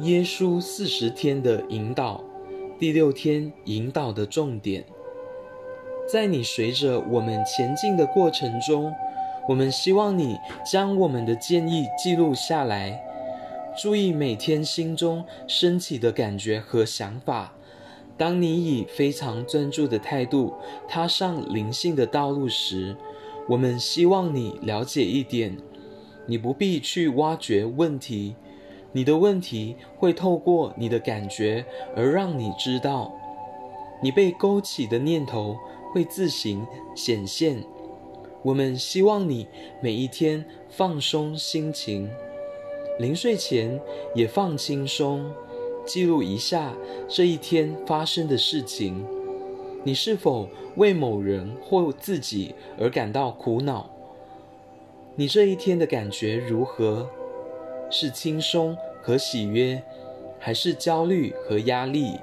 耶稣四十天的引导，第六天引导的重点，在你随着我们前进的过程中，我们希望你将我们的建议记录下来，注意每天心中升起的感觉和想法。当你以非常专注的态度踏上灵性的道路时，我们希望你了解一点：你不必去挖掘问题。你的问题会透过你的感觉而让你知道，你被勾起的念头会自行显现。我们希望你每一天放松心情，临睡前也放轻松，记录一下这一天发生的事情。你是否为某人或自己而感到苦恼？你这一天的感觉如何？是轻松和喜悦，还是焦虑和压力？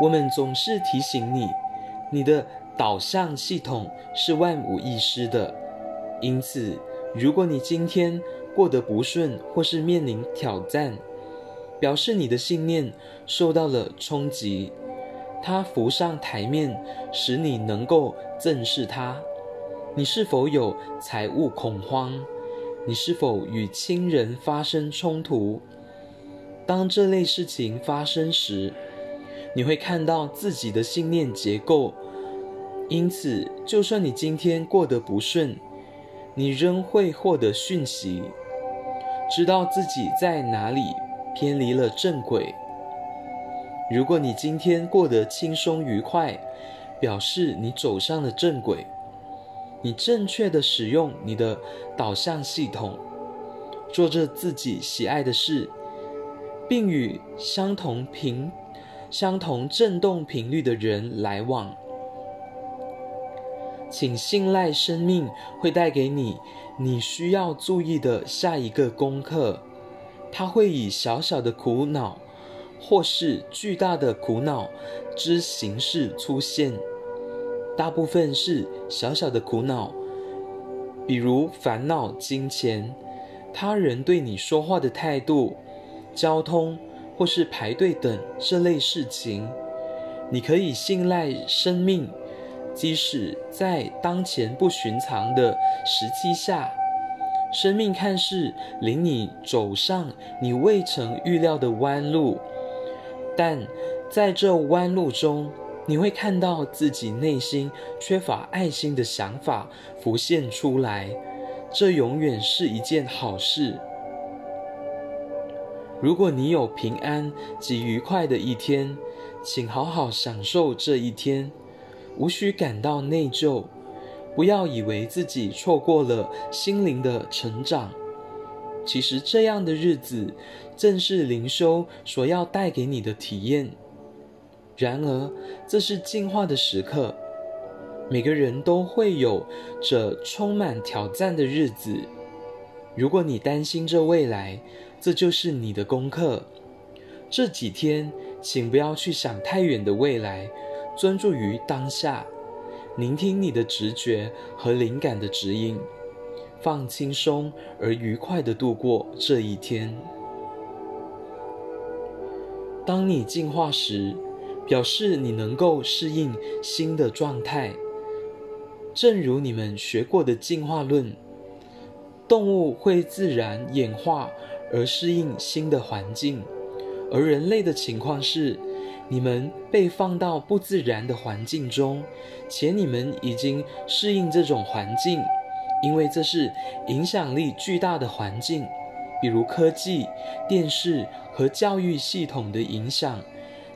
我们总是提醒你，你的导向系统是万无一失的。因此，如果你今天过得不顺，或是面临挑战，表示你的信念受到了冲击，它浮上台面，使你能够正视它。你是否有财务恐慌？你是否与亲人发生冲突？当这类事情发生时，你会看到自己的信念结构。因此，就算你今天过得不顺，你仍会获得讯息，知道自己在哪里偏离了正轨。如果你今天过得轻松愉快，表示你走上了正轨。你正确的使用你的导向系统，做着自己喜爱的事，并与相同频、相同振动频率的人来往。请信赖生命会带给你你需要注意的下一个功课。它会以小小的苦恼，或是巨大的苦恼之形式出现。大部分是小小的苦恼，比如烦恼、金钱、他人对你说话的态度、交通或是排队等这类事情。你可以信赖生命，即使在当前不寻常的时期下，生命看似领你走上你未曾预料的弯路，但在这弯路中。你会看到自己内心缺乏爱心的想法浮现出来，这永远是一件好事。如果你有平安及愉快的一天，请好好享受这一天，无需感到内疚，不要以为自己错过了心灵的成长。其实这样的日子，正是灵修所要带给你的体验。然而，这是进化的时刻。每个人都会有着充满挑战的日子。如果你担心这未来，这就是你的功课。这几天，请不要去想太远的未来，专注于当下，聆听你的直觉和灵感的指引，放轻松而愉快地度过这一天。当你进化时，表示你能够适应新的状态，正如你们学过的进化论，动物会自然演化而适应新的环境，而人类的情况是，你们被放到不自然的环境中，且你们已经适应这种环境，因为这是影响力巨大的环境，比如科技、电视和教育系统的影响。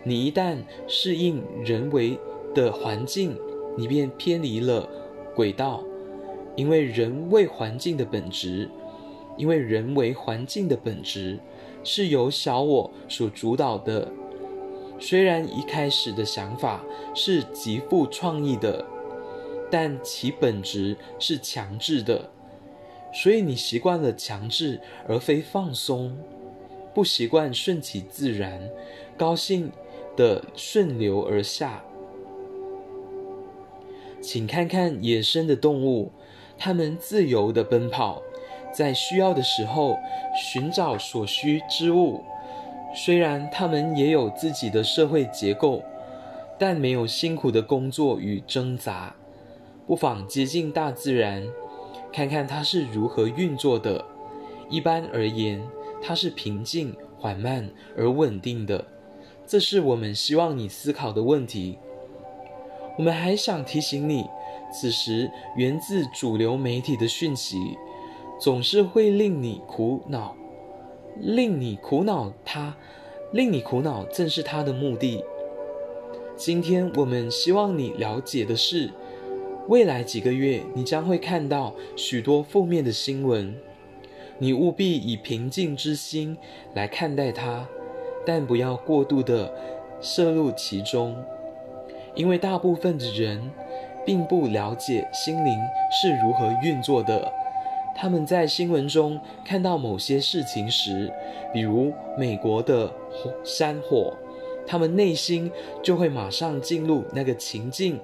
你一旦适应人为的环境，你便偏离了轨道，因为人为环境的本质，因为人为环境的本质是由小我所主导的。虽然一开始的想法是极富创意的，但其本质是强制的，所以你习惯了强制而非放松，不习惯顺其自然，高兴。的顺流而下，请看看野生的动物，它们自由的奔跑，在需要的时候寻找所需之物。虽然他们也有自己的社会结构，但没有辛苦的工作与挣扎。不妨接近大自然，看看它是如何运作的。一般而言，它是平静、缓慢而稳定的。这是我们希望你思考的问题。我们还想提醒你，此时源自主流媒体的讯息，总是会令你苦恼，令你苦恼。它令你苦恼，正是它的目的。今天我们希望你了解的是，未来几个月你将会看到许多负面的新闻，你务必以平静之心来看待它，但不要过度的摄入其中。因为大部分的人并不了解心灵是如何运作的，他们在新闻中看到某些事情时，比如美国的火山火，他们内心就会马上进入那个情境，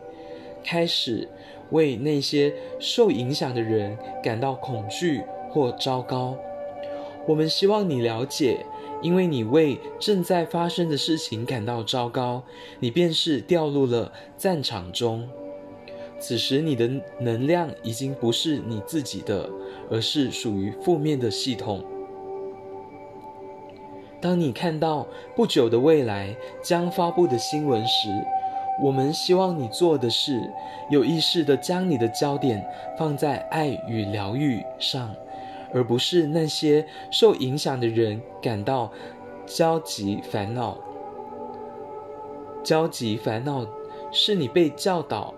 开始为那些受影响的人感到恐惧或糟糕。我们希望你了解。因为你为正在发生的事情感到糟糕，你便是掉入了战场中。此时你的能量已经不是你自己的，而是属于负面的系统。当你看到不久的未来将发布的新闻时，我们希望你做的是有意识的将你的焦点放在爱与疗愈上。而不是那些受影响的人感到焦急烦恼。焦急烦恼是你被教导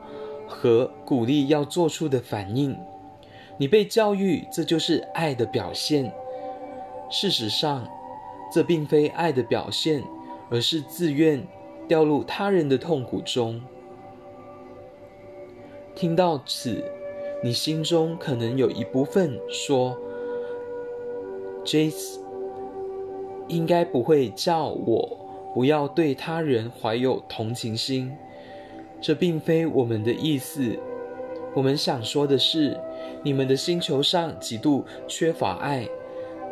和鼓励要做出的反应。你被教育，这就是爱的表现。事实上，这并非爱的表现，而是自愿掉入他人的痛苦中。听到此，你心中可能有一部分说。Jace 应该不会叫我不要对他人怀有同情心，这并非我们的意思。我们想说的是，你们的星球上极度缺乏爱，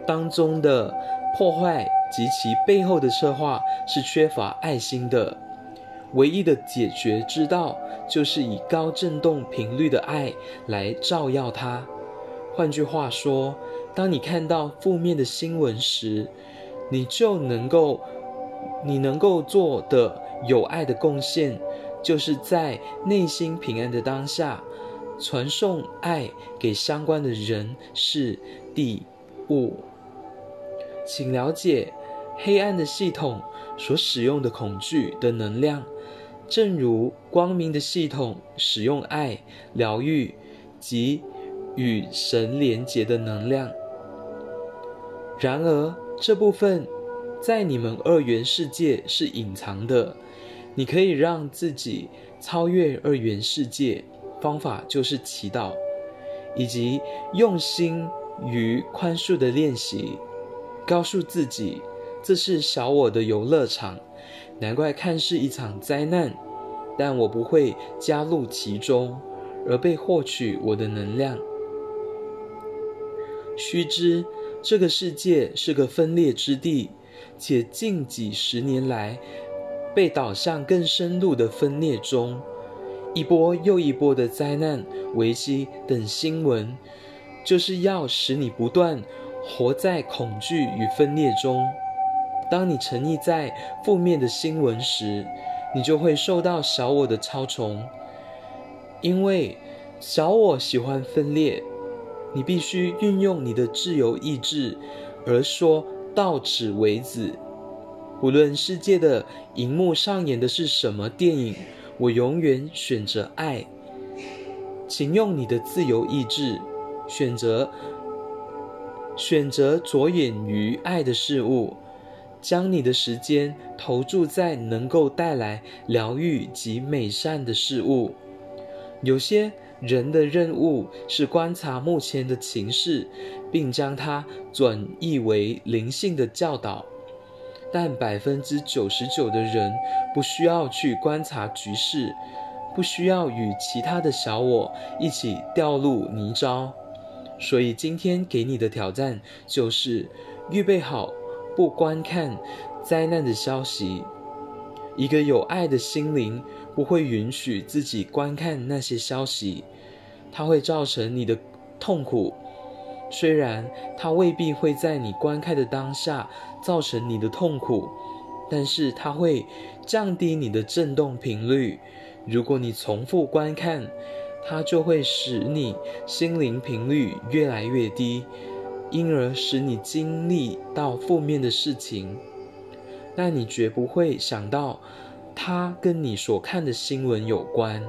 当中的破坏及其背后的策划是缺乏爱心的。唯一的解决之道，就是以高振动频率的爱来照耀它。换句话说。当你看到负面的新闻时，你就能够，你能够做的有爱的贡献，就是在内心平安的当下，传送爱给相关的人事地物。请了解黑暗的系统所使用的恐惧的能量，正如光明的系统使用爱、疗愈及与神连结的能量。然而，这部分在你们二元世界是隐藏的。你可以让自己超越二元世界，方法就是祈祷，以及用心与宽恕的练习。告诉自己，这是小我的游乐场，难怪看似一场灾难，但我不会加入其中，而被获取我的能量。须知。这个世界是个分裂之地，且近几十年来被导向更深入的分裂中。一波又一波的灾难、危机等新闻，就是要使你不断活在恐惧与分裂中。当你沉溺在负面的新闻时，你就会受到小我的操纵，因为小我喜欢分裂。你必须运用你的自由意志，而说到此为止。无论世界的荧幕上演的是什么电影，我永远选择爱。请用你的自由意志选择，选择着眼于爱的事物，将你的时间投注在能够带来疗愈及美善的事物。有些。人的任务是观察目前的情势，并将它转译为灵性的教导。但百分之九十九的人不需要去观察局势，不需要与其他的小我一起掉入泥沼。所以今天给你的挑战就是预备好不观看灾难的消息。一个有爱的心灵不会允许自己观看那些消息，它会造成你的痛苦。虽然它未必会在你观看的当下造成你的痛苦，但是它会降低你的振动频率。如果你重复观看，它就会使你心灵频率越来越低，因而使你经历到负面的事情。但你绝不会想到，它跟你所看的新闻有关。